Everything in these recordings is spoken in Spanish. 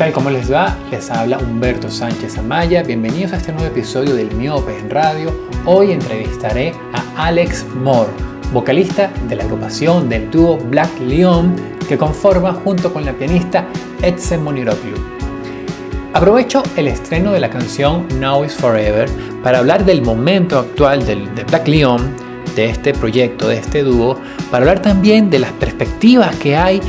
tal? ¿Cómo les va? Les habla Humberto Sánchez Amaya. Bienvenidos a este nuevo episodio del Miope en Radio. Hoy entrevistaré a Alex Moore, vocalista de la agrupación del dúo Black Leon que conforma junto con la pianista Etze Moniroglu. Aprovecho el estreno de la canción Now is Forever para hablar del momento actual del, de Black Leon, de este proyecto, de este dúo, para hablar también de las perspectivas que hay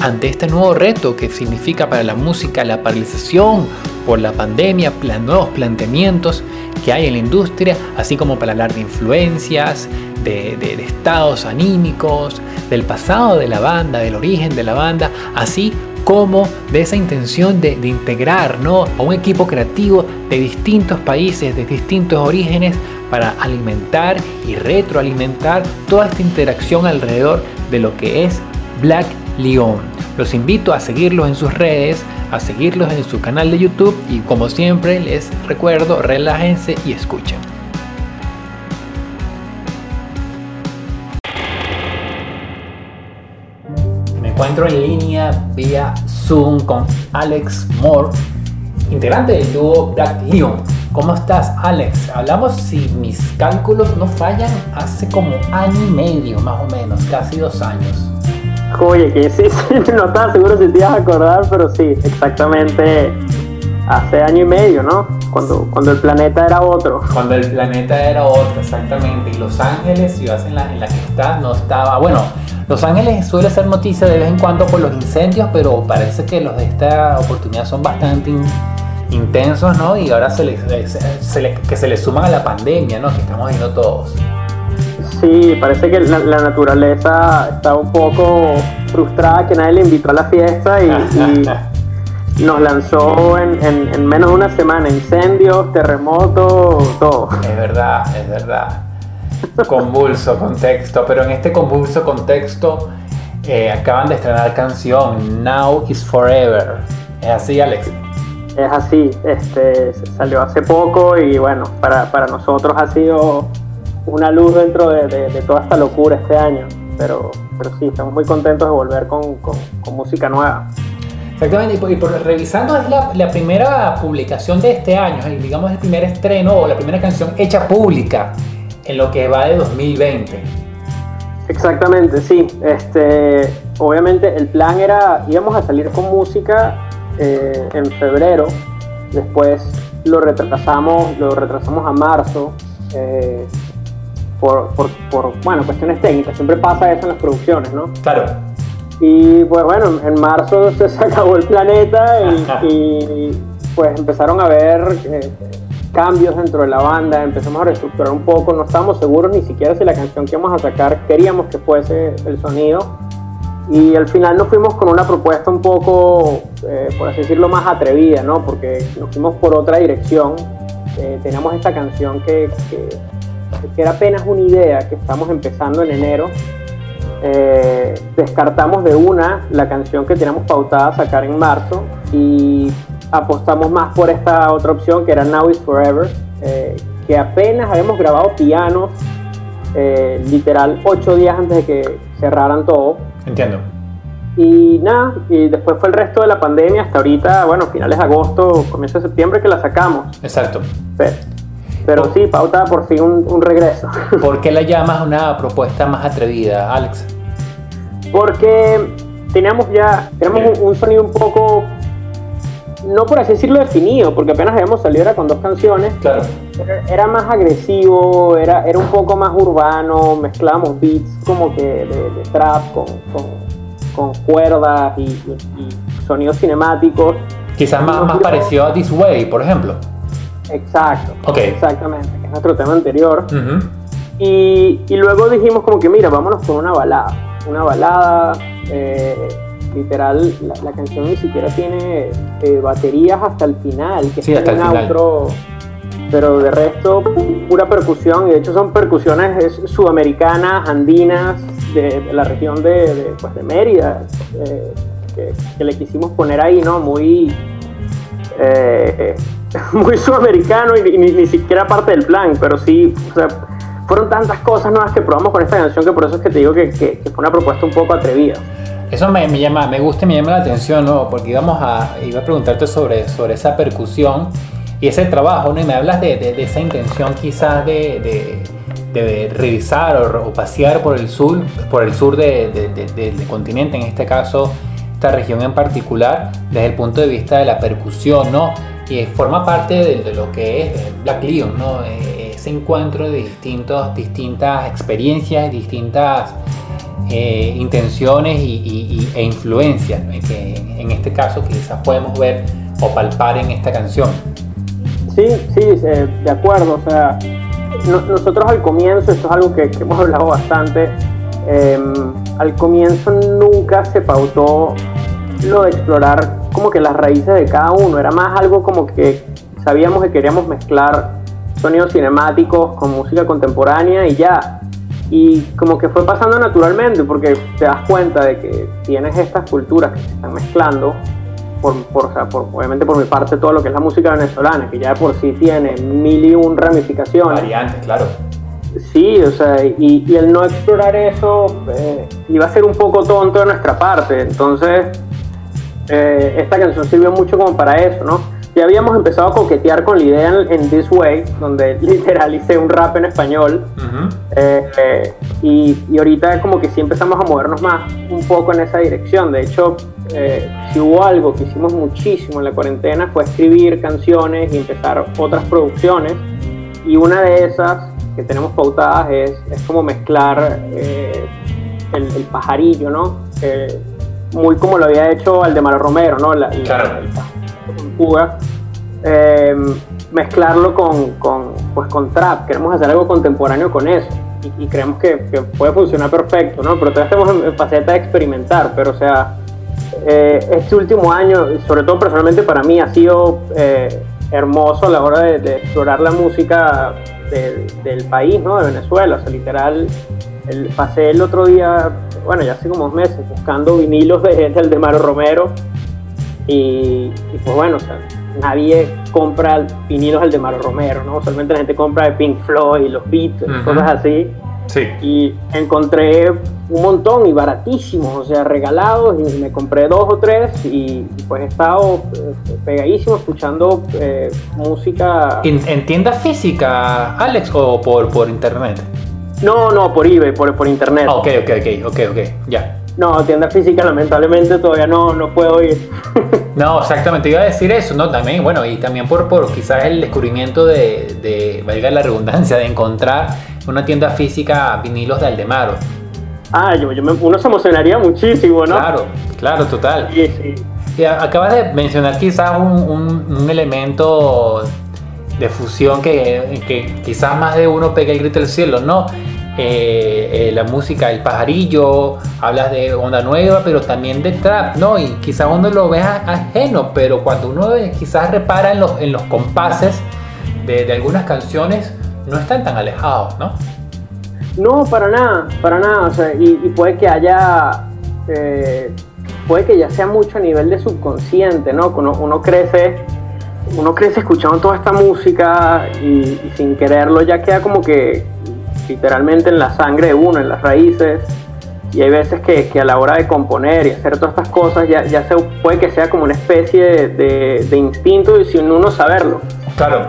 ante este nuevo reto que significa para la música la paralización por la pandemia, los nuevos planteamientos que hay en la industria, así como para hablar de influencias, de, estados anímicos, del pasado de la banda, del origen de la banda, así como de esa intención de, integrar ¿no? a un equipo creativo de distintos países, de distintos orígenes, para alimentar y retroalimentar toda esta interacción alrededor de lo que es Black León. Los invito a seguirlos en sus redes, a seguirlos en su canal de YouTube y como siempre les recuerdo, relájense y escuchen. Me encuentro en línea vía Zoom con Alex Moore, integrante del dúo Black Leon. ¿Cómo estás, Alex? Hablamos, si mis cálculos no fallan, hace como año y medio, más o menos, casi dos años. Oye, que sí, sí, no estaba seguro si te ibas a acordar, pero sí, exactamente hace año y medio, ¿no? Cuando, cuando el planeta era otro. Cuando el planeta era otro, exactamente. Y Los Ángeles, ciudad en la, en la que estás, no estaba. Bueno, Los Ángeles suele ser noticia de vez en cuando por los incendios, pero parece que los de esta oportunidad son bastante intensos, ¿no? Y ahora se les, que se les suman a la pandemia, ¿no? Que estamos viendo todos. Sí, parece que la, naturaleza está un poco frustrada que nadie le invitó a la fiesta y, nos lanzó en, menos de una semana incendios, terremotos, todo. Es verdad, es verdad. Convulso contexto, pero en este convulso contexto eh, acaban de estrenar canción Now is Forever. ¿Es así, Alex? Es así, este, salió hace poco y bueno, para, para nosotros ha sido una luz dentro de, toda esta locura este año. Pero, pero sí, estamos muy contentos de volver con, música nueva. Exactamente, y por, revisando es la, primera publicación de este año, digamos el primer estreno o la primera canción hecha pública en lo que va de 2020. Exactamente, sí. Este, obviamente el plan era, íbamos a salir con música eh, en febrero, después lo retrasamos, lo retrasamos a marzo. Eh, por, por, bueno, cuestiones técnicas. Siempre pasa eso en las producciones, ¿no? Claro. Y pues bueno, en marzo se acabó el planeta y, pues empezaron a haber eh, cambios dentro de la banda, empezamos a reestructurar un poco, no estábamos seguros ni siquiera si la canción que íbamos a sacar queríamos que fuese el sonido. Y al final nos fuimos con una propuesta un poco, eh, por así decirlo, más atrevida, ¿no? Porque nos fuimos por otra dirección. Eh, teníamos esta canción que, que que era apenas una idea que estamos empezando en enero, eh, descartamos de una la canción que teníamos pautada sacar en marzo y apostamos más por esta otra opción que era Now is Forever, eh, que apenas habíamos grabado pianos, eh, literal ocho días antes de que cerraran todo. Entiendo. Y nada, y después fue el resto de la pandemia hasta ahorita, bueno, finales de agosto, comienzo de septiembre que la sacamos. Exacto. Pero sí, pauta por fin un, regreso. ¿Por qué la llamas una propuesta más atrevida, Alex? Porque teníamos ya teníamos un, sonido un poco, no por así decirlo definido, porque apenas habíamos salido era con dos canciones. Claro. Era, más agresivo, era, era un poco más urbano, mezclábamos beats como que de, trap con, con, cuerdas y, sonidos cinemáticos. Quizás más, más parecido a This Way, por ejemplo. Exacto. Exactamente, que es nuestro tema anterior. y, y, luego dijimos como que, mira, vámonos con una balada. Una balada, eh, literal, la, canción ni siquiera tiene eh, baterías hasta el final, que sí, hasta un outro, pero de resto pura percusión, y de hecho son percusiones sudamericanas, andinas, de, la región de, pues de Mérida, eh, que, que, le quisimos poner ahí, ¿no? Muy... Muy sudamericano y ni, siquiera parte del plan, pero sí, o sea, fueron tantas cosas nuevas que probamos con esta canción que por eso es que te digo que, fue una propuesta un poco atrevida. Eso me, llama, me gusta y me llama la atención, ¿no? Porque íbamos a, iba a preguntarte sobre, sobre esa percusión y ese trabajo, ¿no? Y me hablas de, de, esa intención quizás de, de revisar o, pasear por el sur, por el sur del continente, en este caso esta región en particular, desde el punto de vista de la percusión, ¿no? Y forma parte de, lo que es Black Leon, ¿no? E, ese encuentro de distintos, distintas experiencias, distintas eh, intenciones y, e influencias, que en este caso quizás podemos ver o palpar en esta canción. Sí, sí, eh, de acuerdo. O sea, nosotros al comienzo, esto es algo que, hemos hablado bastante, em, al comienzo nunca se pautó lo de explorar como que las raíces de cada uno, era más algo como que sabíamos que queríamos mezclar sonidos cinemáticos con música contemporánea y ya. Y como que fue pasando naturalmente, porque te das cuenta de que tienes estas culturas que se están mezclando, por, por, obviamente por mi parte todo lo que es la música venezolana, que ya por sí tiene mil y un ramificaciones. Variantes, claro. Sí, o sea, y, el no explorar eso eh, iba a ser un poco tonto de nuestra parte. Entonces, eh, esta canción sirvió mucho como para eso, ¿no? Ya habíamos empezado a coquetear con la idea en, This Way, donde literal hice un rap en español. Eh, y, y, ahorita como que sí empezamos a movernos más un poco en esa dirección. De hecho, eh, si hubo algo que hicimos muchísimo en la cuarentena fue escribir canciones y empezar otras producciones. Y una de esas que tenemos pautadas es, es como mezclar eh, el, pajarillo, ¿no? Eh, muy como lo había hecho Aldemar Romero, ¿no? La, claro. mezclarlo con, con, pues, con trap. Queremos hacer algo contemporáneo con eso. Y, creemos que, puede funcionar perfecto, ¿no? Pero todavía estamos en, en faceta de experimentar, pero o sea, eh, este último año, sobre todo personalmente para mí, ha sido eh, hermoso a la hora de, explorar la música del país, ¿no? de Venezuela. O sea, literal, el, pasé el otro día, bueno, ya hace como dos meses, buscando vinilos de, del de Maro Romero. Y, pues bueno, o sea, nadie compra vinilos del de Maro Romero, ¿no? Solamente la gente compra de Pink Floyd, los Beats, cosas así. Y encontré un montón y baratísimos, o sea, regalados, y me compré dos o tres y, pues he estado eh, pegadísimo escuchando eh, música. ¿En, tienda física, Alex, o por, por internet? No, no, por eBay, por, por internet. ok, ok, ok, ok, ok, ya. No, tienda física lamentablemente todavía no, no puedo ir. no, exactamente, iba a decir eso, ¿no? También, bueno, y también por, por quizás el descubrimiento de, de, valga la redundancia, de encontrar una tienda física vinilos de Aldemaro. Ah, yo, yo uno se emocionaría muchísimo, ¿no? Claro, claro, total. Sí, sí. Y acabas de mencionar quizás un, un, elemento de fusión que, que, quizás más de uno pega el grito del cielo, ¿no? Eh, eh, la música El Pajarillo, hablas de onda nueva, pero también de trap, ¿no? Y quizás uno lo vea ajeno, pero cuando uno quizás repara en los, en los compases de, de algunas canciones, no están tan alejados, ¿no? No, para nada, para nada. O sea, y, puede que haya, eh, puede que ya sea mucho a nivel de subconsciente, ¿no? Uno, uno crece, uno crece escuchando toda esta música y, sin quererlo ya queda como que literalmente en la sangre de uno, en las raíces. Y hay veces que, que a la hora de componer y hacer todas estas cosas ya, ya se, puede que sea como una especie de, de instinto y sin uno saberlo. Claro,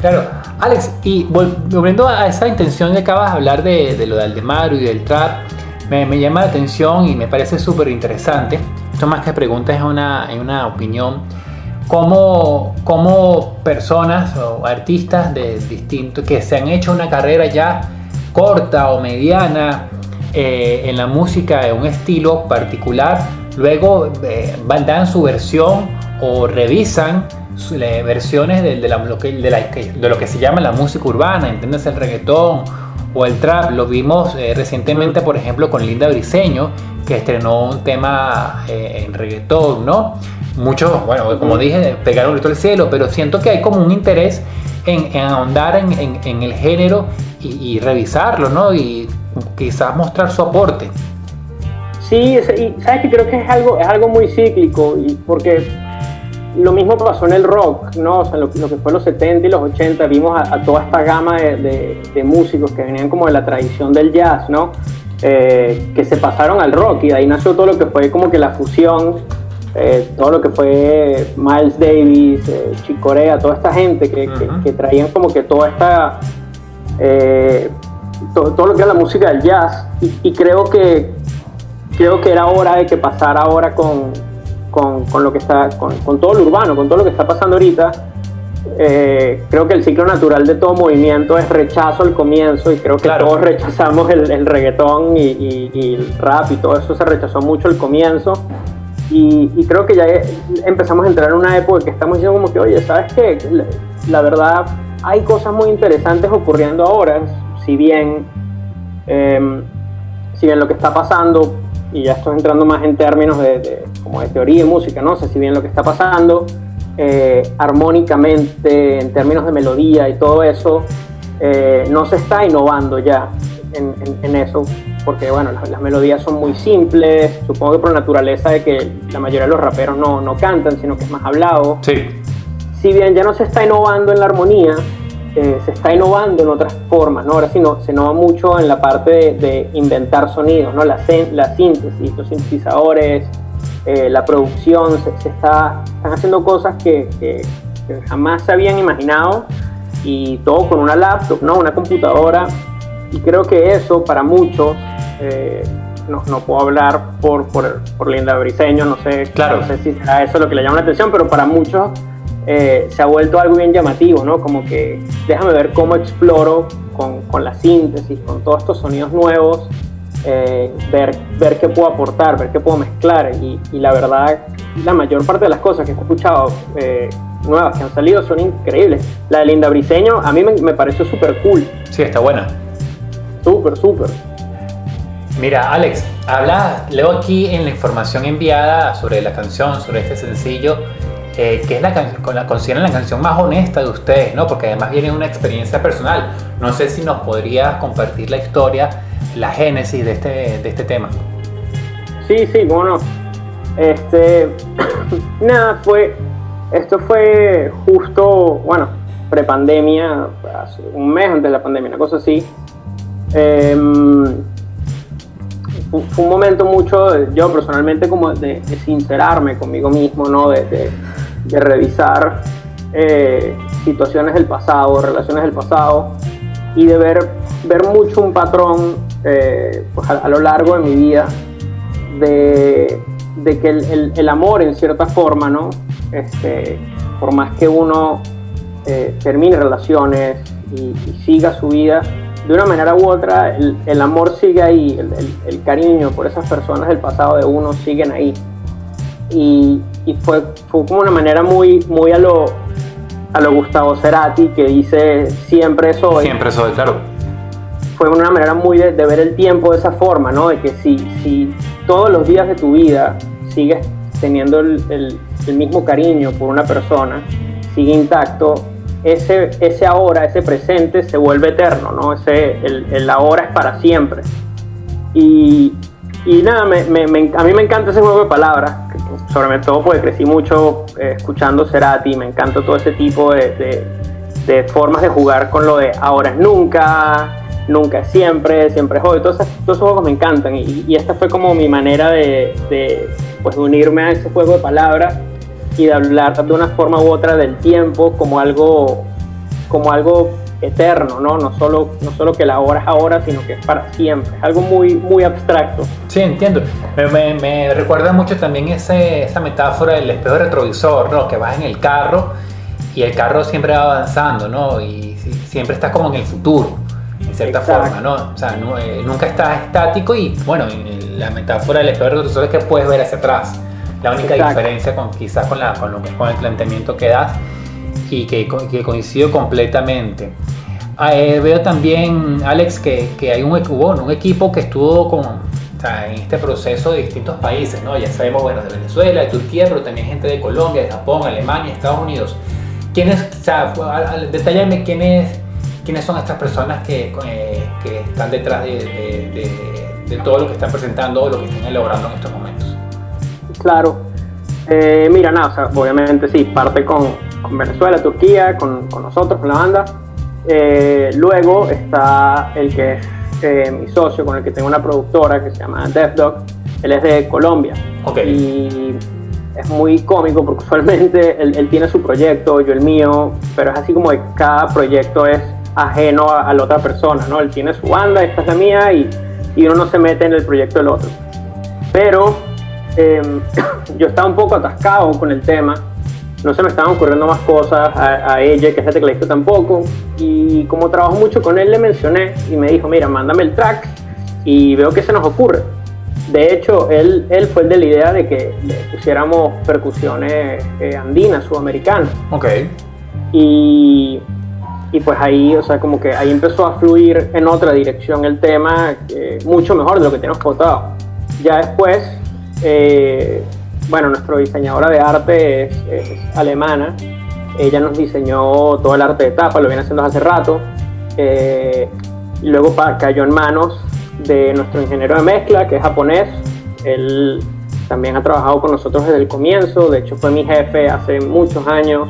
claro. Alex, y volviendo a esa intención de acabas de hablar de, lo de Aldemaro y del trap, me, llama la atención y me parece súper interesante. Esto más que preguntas es una, una opinión. ¿Cómo, ¿Cómo, personas o artistas de distintos que se han hecho una carrera ya corta o mediana eh, en la música de un estilo particular, luego eh, dan su versión o revisan versiones de, lo que, de, lo que se llama la música urbana, entiendes el reggaetón o el trap. Lo vimos eh, recientemente, por ejemplo, con Linda Briseño, que estrenó un tema eh, en reggaetón, ¿no? Muchos, bueno, como dije, pegaron grito al cielo, pero siento que hay como un interés en, ahondar en, el género y, revisarlo, ¿no? Y quizás mostrar su aporte. Sí, y sabes que creo que es algo, es algo muy cíclico, y porque lo mismo pasó en el rock, ¿no? O sea, lo, que fue los 70 y los 80, vimos a, toda esta gama de, músicos que venían como de la tradición del jazz, ¿no? eh, que se pasaron al rock y de ahí nació todo lo que fue como que la fusión, eh, todo lo que fue Miles Davis, eh, Chicorea, toda esta gente que, que, traían como que toda esta, todo, lo que es la música del jazz y, creo que creo que era hora de que pasara ahora con, con, con lo que está, con, con todo lo urbano, con todo lo que está pasando ahorita eh, creo que el ciclo natural de todo movimiento es rechazo al comienzo y creo que todos rechazamos el, reggaetón y, el rap y todo eso se rechazó mucho al comienzo y, creo que ya empezamos a entrar en una época que estamos diciendo como que oye, ¿sabes qué? La, verdad hay cosas muy interesantes ocurriendo ahora, si bien, em, si bien lo que está pasando, y ya estoy entrando más en términos de, como de teoría y música, no sé si bien lo que está pasando eh, armónicamente, en términos de melodía y todo eso, eh, no se está innovando ya en, eso, porque bueno, las, melodías son muy simples, supongo que por naturaleza de que la mayoría de los raperos no, no cantan, sino que es más hablado. Sí. Si bien ya no se está innovando en la armonía, eh, se está innovando en otras formas, ¿no? Ahora sí no, se innova mucho en la parte de, inventar sonidos, ¿no? La, la síntesis, los sintetizadores, eh, la producción, se, está, están haciendo cosas que, jamás se habían imaginado y todo con una laptop, ¿no? una computadora. Y creo que eso para muchos, eh, no, no, puedo hablar por, por, por, Linda Briseño, no sé, claro. no sé si será eso lo que le llama la atención, pero para muchos eh, se ha vuelto algo bien llamativo, ¿no? Como que déjame ver cómo exploro con, con la síntesis, con todos estos sonidos nuevos, eh, ver, ver qué puedo aportar, ver qué puedo mezclar. Y, la verdad, la mayor parte de las cosas que he escuchado eh, nuevas que han salido son increíbles. La de Linda Briseño a mí me, pareció súper cool. Sí, está buena. Súper, súper. Mira, Alex, habla, leo aquí en la información enviada sobre la canción, sobre este sencillo, eh, que es la, la consideran la canción más honesta de ustedes, ¿no? Porque además viene una experiencia personal. No sé si nos podrías compartir la historia la génesis de este, de este tema. Sí, sí, bueno, este, nada, fue, esto fue justo, bueno, prepandemia, un mes antes de la pandemia, una cosa así. Em, fue un momento mucho, yo personalmente, como de, sincerarme conmigo mismo, ¿no? De, revisar eh, situaciones del pasado, relaciones del pasado, y de ver, ver mucho un patrón eh, pues a, lo largo de mi vida de, que el, amor en cierta forma, ¿no? Este, por más que uno eh, termine relaciones y, siga su vida, de una manera u otra el, amor sigue ahí, el, cariño por esas personas del pasado de uno siguen ahí. Y, fue, fue, como una manera muy, muy a lo, a lo Gustavo Cerati que dice siempre soy. Siempre soy, claro fue una manera muy de, ver el tiempo de esa forma, ¿no? De que si, si todos los días de tu vida sigues teniendo el, mismo cariño por una persona, sigue intacto, ese, ese ahora, ese presente se vuelve eterno, ¿no? Ese, el, ahora es para siempre. Y, y nada, me, me, a mí me encanta ese juego de palabras, sobre todo porque crecí mucho eh, escuchando Cerati, me encanta todo ese tipo de, de, de, formas de jugar con lo de ahora es nunca, nunca es siempre, siempre es hoy. Todos, esos juegos me encantan y, esta fue como mi manera de, pues, unirme a ese juego de palabras y de hablar de una forma u otra del tiempo como algo, como algo eterno, ¿no? No solo, no solo que la hora es ahora, sino que es para siempre. Es algo muy, muy abstracto. Sí, entiendo. Me, me, recuerda mucho también ese, esa metáfora del espejo retrovisor, ¿no? Que vas en el carro y el carro siempre va avanzando, ¿no? Y siempre estás como en el futuro en cierta forma, ¿no? O sea, eh, nunca está estático y, bueno, la metáfora del espejo retrovisor es que puedes ver hacia atrás. La única diferencia con quizás con, la, con, lo, con el planteamiento que das y que, que coincido completamente. Ah, eh, veo también, Alex, que, que hay un, un equipo que estuvo con, o sea, en este proceso de distintos países, ¿no? Ya sabemos, bueno, de Venezuela, de Turquía, pero también gente de Colombia, de Japón, Alemania, Estados Unidos. ¿Quiénes, o sea, detallame quiénes quiénes son estas personas que, eh, que están detrás de, de, todo lo que están presentando o lo que están elaborando en estos momentos. Claro. Eh, mira, nada, obviamente sí, parte con, con Venezuela, Turquía, con, con, nosotros, con la banda. Eh, luego está el que es eh, mi socio con el que tengo una productora que se llama Death Dog, él es de Colombia. Okay. Y es muy cómico porque usualmente él, tiene su proyecto, yo el mío, pero es así como que cada proyecto es ajeno a, la otra persona, ¿no? Él tiene su banda, esta es la mía y, y uno no se mete en el proyecto del otro. Pero em, yo estaba un poco atascado con el tema, no se me estaban ocurriendo más cosas a, ella, que es la tecladista tampoco, y como trabajo mucho con él le mencioné y me dijo, mira, mándame el track y veo que se nos ocurre. De hecho, él, él fue el de la idea de que le pusiéramos percusiones eh, andinas, sudamericanas. Ok. Y, y, pues ahí, o sea, como que ahí empezó a fluir en otra dirección el tema, mucho mejor de lo que teníamos contado. Ya después, eh, bueno, nuestra diseñadora de arte es, alemana. Ella nos diseñó todo el arte de tapa, lo viene haciendo hace rato. Eh, y luego cayó en manos de nuestro ingeniero de mezcla, que es japonés. Él también ha trabajado con nosotros desde el comienzo, de hecho fue mi jefe hace muchos años.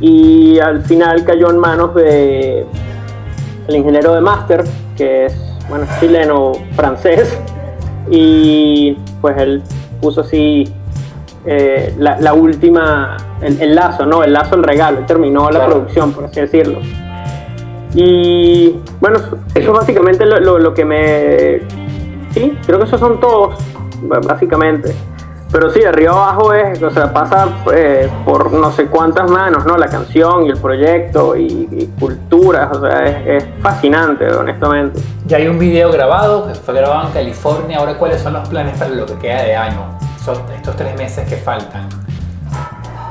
Y al final cayó en manos de el ingeniero de máster, que es bueno, chileno francés. Y pues él puso así eh, la, última, el, lazo, ¿no? El lazo, el regalo, terminó la producción, por así decirlo. Y bueno, eso es básicamente lo, lo, que me... Sí, creo que esos son todos, básicamente. Pero sí, de arriba abajo es, o sea, pasa eh, por no sé cuántas manos, ¿no? La canción y el proyecto y, culturas, o sea, es, fascinante, honestamente. Ya hay un video grabado, que fue grabado en California, ahora cuáles son los planes para lo que queda de año, son estos tres meses que faltan.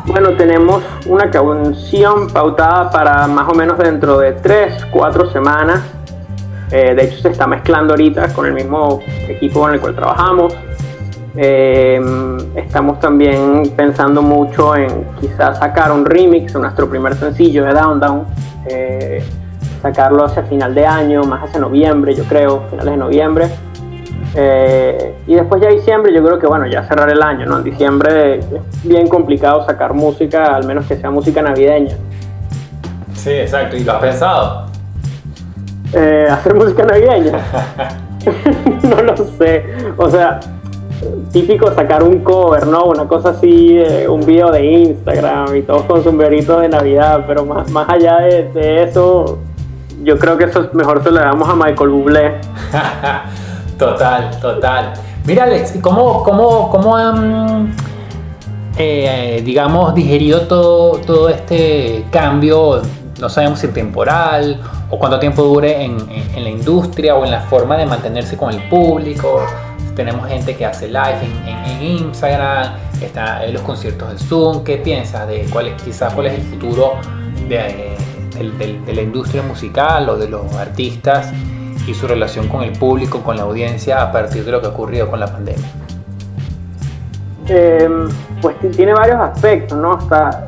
Bueno, tenemos una canción pautada para más o menos dentro de 3, 4 semanas. Eh, de hecho, se está mezclando ahorita con el mismo equipo con el cual trabajamos. Eh, estamos también pensando mucho en quizás sacar un remix de nuestro primer sencillo de Down Down. Eh, sacarlo hacia final de año, más hacia noviembre, yo creo, finales de noviembre. Eh, y después ya diciembre, yo creo que bueno, ya cerrar el año, ¿no? En diciembre es bien complicado sacar música, al menos que sea música navideña. Sí, exacto. ¿Y lo has pensado? Eh, ¿Hacer música navideña? no lo sé. O sea, típico sacar un cover, ¿no? Una cosa así, un video de Instagram y todos con sombreritos de Navidad, pero más, más allá de, eso, yo creo que eso mejor se lo damos a Michael Bublé. Total, total. Mira, Alex, ¿cómo, cómo, cómo han, eh, digamos, digerido todo, todo este cambio? No sabemos si temporal o cuánto tiempo dure en, la industria o en la forma de mantenerse con el público. Tenemos gente que hace live en, Instagram, está en los conciertos de Zoom. ¿Qué piensas de cuál es, quizás cuál es el futuro de, la industria musical o de los artistas y su relación con el público, con la audiencia a partir de lo que ha ocurrido con la pandemia? Em, pues tiene varios aspectos, ¿no? Hasta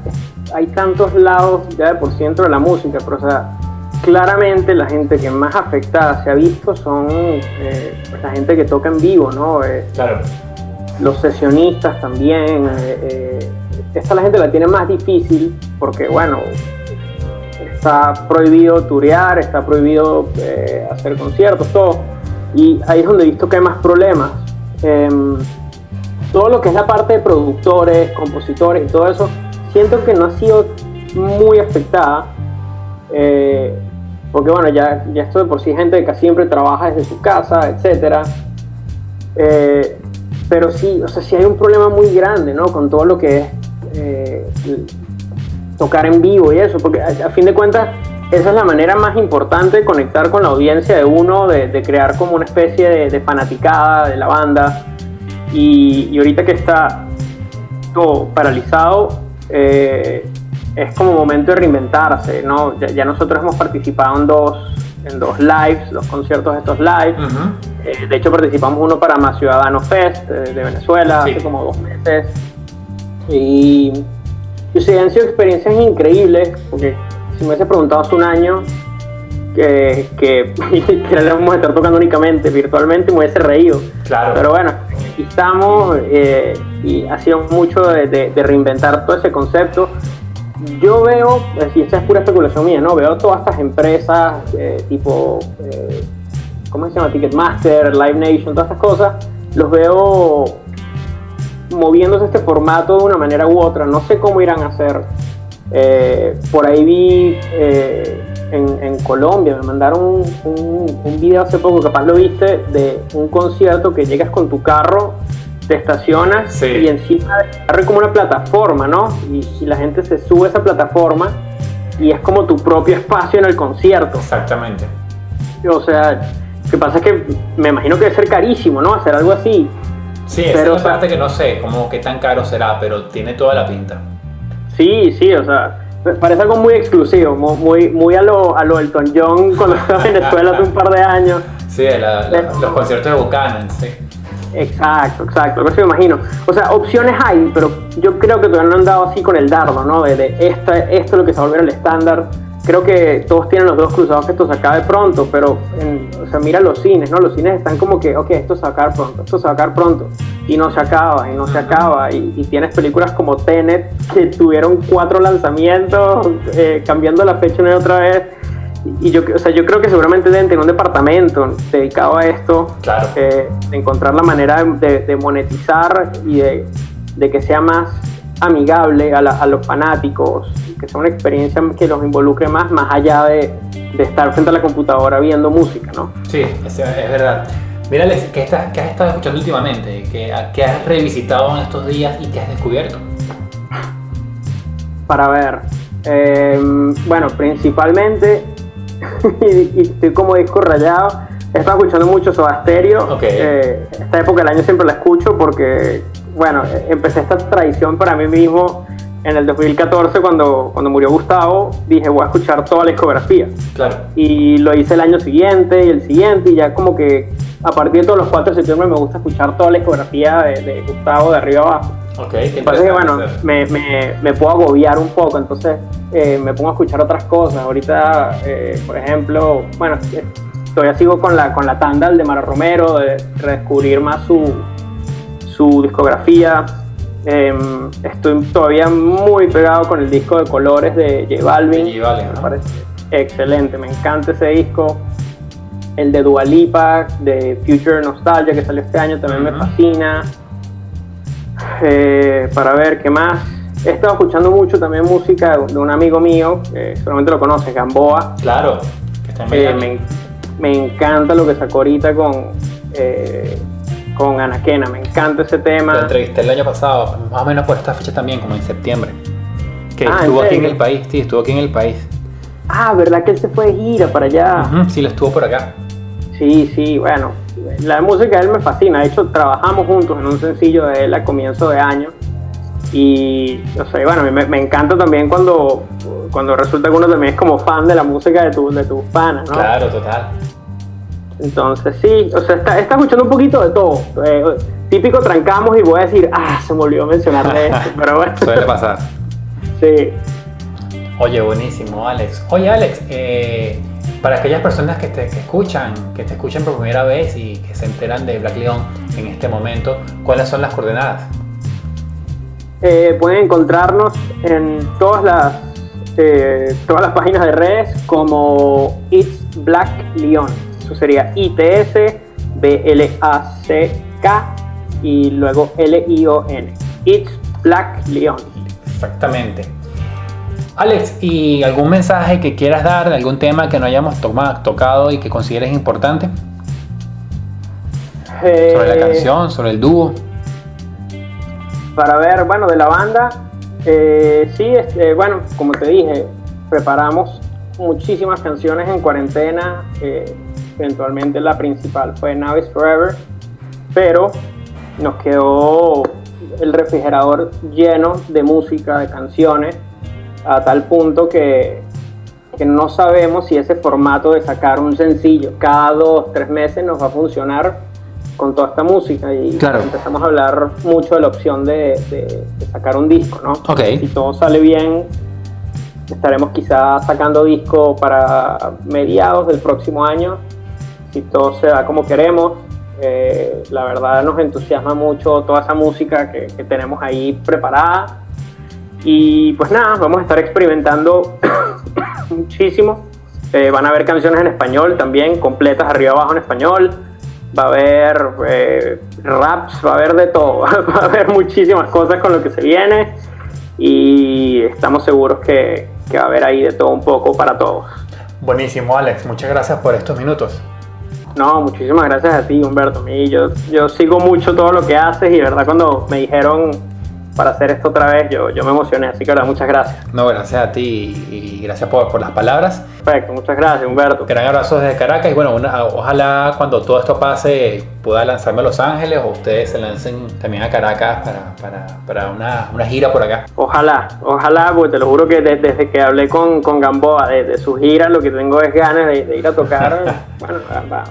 hay tantos lados ya de por sí dentro de la música, pero o sea, claramente la gente que más afectada se ha visto son eh, pues, la gente que toca en vivo, ¿no? Eh, claro. Los sesionistas también. Eh, esta la gente la tiene más difícil porque, bueno, está prohibido turear, está prohibido eh, hacer conciertos, todo. Y ahí es donde he visto que hay más problemas. Em, todo lo que es la parte de productores, compositores y todo eso, siento que no ha sido muy afectada. Eh, porque bueno, ya, ya esto de por sí gente que siempre trabaja desde su casa, etc. Eh, pero sí, o sea, sí hay un problema muy grande, ¿no? Con todo lo que es tocar en vivo y eso, porque a, fin de cuentas esa es la manera más importante de conectar con la audiencia de uno, de, crear como una especie de, fanaticada de la banda. Y, ahorita que está todo paralizado, eh, es como momento de reinventarse, ¿no? Ya, nosotros hemos participado en dos, en dos lives, los conciertos de estos lives. Eh, de hecho, participamos uno para Más Ciudadano Fest eh, de, Venezuela hace como dos meses. Y y sí, han sido experiencias increíbles, porque si me hubiese preguntado hace un año que, que, que le vamos a estar tocando únicamente virtualmente, me hubiese reído. Claro. Pero bueno, aquí estamos eh, y ha sido mucho de, reinventar todo ese concepto. Yo veo, y esa es pura especulación mía, ¿no? Veo todas estas empresas eh, tipo eh, ¿cómo se llama? Ticketmaster, Live Nation, todas estas cosas, los veo moviéndose este formato de una manera u otra. No sé cómo irán a hacer. Eh, por ahí vi eh, en, Colombia, me mandaron un, un, video hace poco, capaz lo viste, de un concierto que llegas con tu carro, te estacionas y encima de como una plataforma, ¿no? Y, la gente se sube a esa plataforma y es como tu propio espacio en el concierto. Exactamente. O sea, lo que pasa es que me imagino que debe ser carísimo, ¿no? Hacer algo así. Sí, pero, esa es que no sé, como qué tan caro será, pero tiene toda la pinta. Sí, sí, o sea, parece algo muy exclusivo, muy, muy a lo, a lo Elton John cuando estaba en Venezuela hace un par de años. Sí, los conciertos de Buchanan, sí. Exacto, exacto, que me imagino. O sea, opciones hay, pero yo creo que todavía no han dado así con el dardo, ¿no? De, de esto, esto es lo que se va a volver el estándar creo que todos tienen los dos cruzados que esto se acabe pronto, pero, o sea, mira los cines, ¿no? Los cines están como que, ok, esto se va a acabar pronto, esto se va a acabar pronto, y no se acaba, y no se acaba, y, tienes películas como Tenet que tuvieron cuatro lanzamientos, eh, cambiando la fecha una y otra vez, y yo, o sea, yo creo que seguramente deben tener un departamento dedicado a esto, claro. Eh, de encontrar la manera de, monetizar y de, de que sea más amigable a, a los fanáticos, que sea una experiencia que los involucre más, más allá de, de estar frente a la computadora viendo música, ¿no? Sí, es, es verdad. Mira, ¿qué, estás, ¿qué has estado escuchando últimamente? ¿Qué, ¿Qué, has revisitado en estos días y qué has descubierto? Para ver, em, bueno, principalmente, y, estoy como disco rayado, he estado escuchando mucho Soda Stereo. Eh, esta época del año siempre la escucho porque, bueno, empecé esta tradición para mí mismo en el 2014, cuando, cuando murió Gustavo, dije, voy a escuchar toda la discografía. Claro. Y lo hice el año siguiente y el siguiente, y ya como que a partir de todos los 4 de septiembre me gusta escuchar toda la discografía de, Gustavo de arriba abajo. Ok, que bueno, me, me, me, puedo agobiar un poco, entonces eh, me pongo a escuchar otras cosas. Ahorita, eh, por ejemplo, bueno, todavía sigo con la, con la tanda de Mara Romero, de redescubrir más su, su discografía Em, estoy todavía muy pegado con el disco de colores de J Balvin. me parece excelente, me encanta ese disco. El de Dualipa, de Future Nostalgia, que salió este año, también me fascina. Eh, para ver qué más. He estado escuchando mucho también música de un amigo mío, que solamente lo conoces, Gamboa. Claro, que está me, me, encanta lo que sacó ahorita con eh, con Anaquena, me encanta ese tema. Lo entrevisté el año pasado, más o menos por esta fecha también, como en septiembre. Que ah, estuvo aquí en el país, sí, estuvo aquí en el país. Ah, ¿verdad que él se fue de gira para allá? sí, lo estuvo por acá. Sí, sí, bueno, la música de él me fascina. De hecho, trabajamos juntos en un sencillo de él a comienzo de año. Y, o sea, bueno, me, me encanta también cuando, cuando resulta que uno también es como fan de la música de, tu, de tus panas, ¿no? Claro, total. Entonces sí, o sea, está, escuchando un poquito de todo. Eh, típico trancamos y voy a decir, ah, se me olvidó mencionarle esto, pero bueno. Suele pasar. sí. Oye, buenísimo, Alex. Oye, Alex, eh, para aquellas personas que te escuchan, que te escuchan por primera vez y que se enteran de Black Leon en este momento, ¿cuáles son las coordenadas? Eh, pueden encontrarnos en todas las todas las páginas de redes como It's Black Leon. Eso sería ITS, B-L-A-C-K y luego L-I-O-N. It's Black Leon. Exactamente. Alex, ¿y algún mensaje que quieras dar, algún tema que no hayamos tocado y que consideres importante? sobre la eh, canción, sobre el dúo. Para ver, bueno, de la banda, eh, sí, este, bueno, como te dije, preparamos muchísimas canciones en cuarentena. Eh, eventualmente la principal fue Navis Forever, pero nos quedó el refrigerador lleno de música, de canciones, a tal punto que, que no sabemos si ese formato de sacar un sencillo cada dos, tres meses nos va a funcionar con toda esta música y empezamos a hablar mucho de la opción de, sacar un disco, ¿no? Si todo sale bien, estaremos quizás sacando disco para mediados del próximo año si todo se da como queremos. Eh, la verdad nos entusiasma mucho toda esa música que, tenemos ahí preparada. Y pues nada, vamos a estar experimentando muchísimo. Eh, van a haber canciones en español también, completas arriba abajo en español. Va a haber eh, raps, va a haber de todo. va a haber muchísimas cosas con lo que se viene. Y estamos seguros que, que va a haber ahí de todo un poco para todos. Buenísimo, Alex. Muchas gracias por estos minutos. No, muchísimas gracias a ti, Humberto. yo, yo sigo mucho todo lo que haces y de verdad cuando me dijeron para hacer esto otra vez, yo, yo me emocioné, así que ahora muchas gracias. No, gracias a ti y gracias por, por las palabras. Perfecto, muchas gracias Humberto. Gran abrazo desde Caracas y bueno, ojalá cuando todo esto pase pueda lanzarme a Los Ángeles o ustedes se lancen también a Caracas para, para, para una, una, gira por acá. Ojalá, ojalá, porque te lo juro que desde, que hablé con, con Gamboa de, su gira, lo que tengo es ganas de, ir a tocar bueno,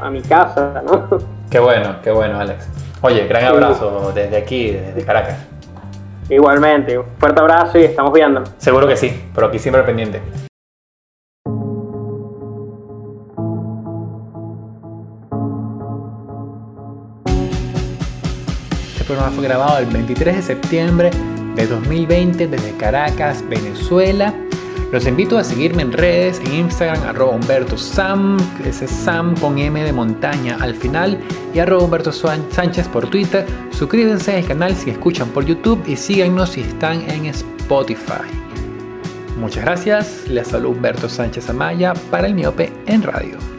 a, mi casa, ¿no? Qué bueno, qué bueno Alex. Oye, gran abrazo desde aquí, desde Caracas. Igualmente, un fuerte abrazo y estamos viendo. Seguro que sí, pero aquí siempre pendiente. Este programa fue grabado el 23 de septiembre de 2020 desde Caracas, Venezuela. Los invito a seguirme en redes, en Instagram, arroba Humberto Sam, ese Sam con M de montaña al final, y arroba Humberto Sánchez por Twitter. Suscríbanse al canal si escuchan por YouTube y síganos si están en Spotify. Muchas gracias, les saludo Humberto Sánchez Amaya para el Miope en Radio.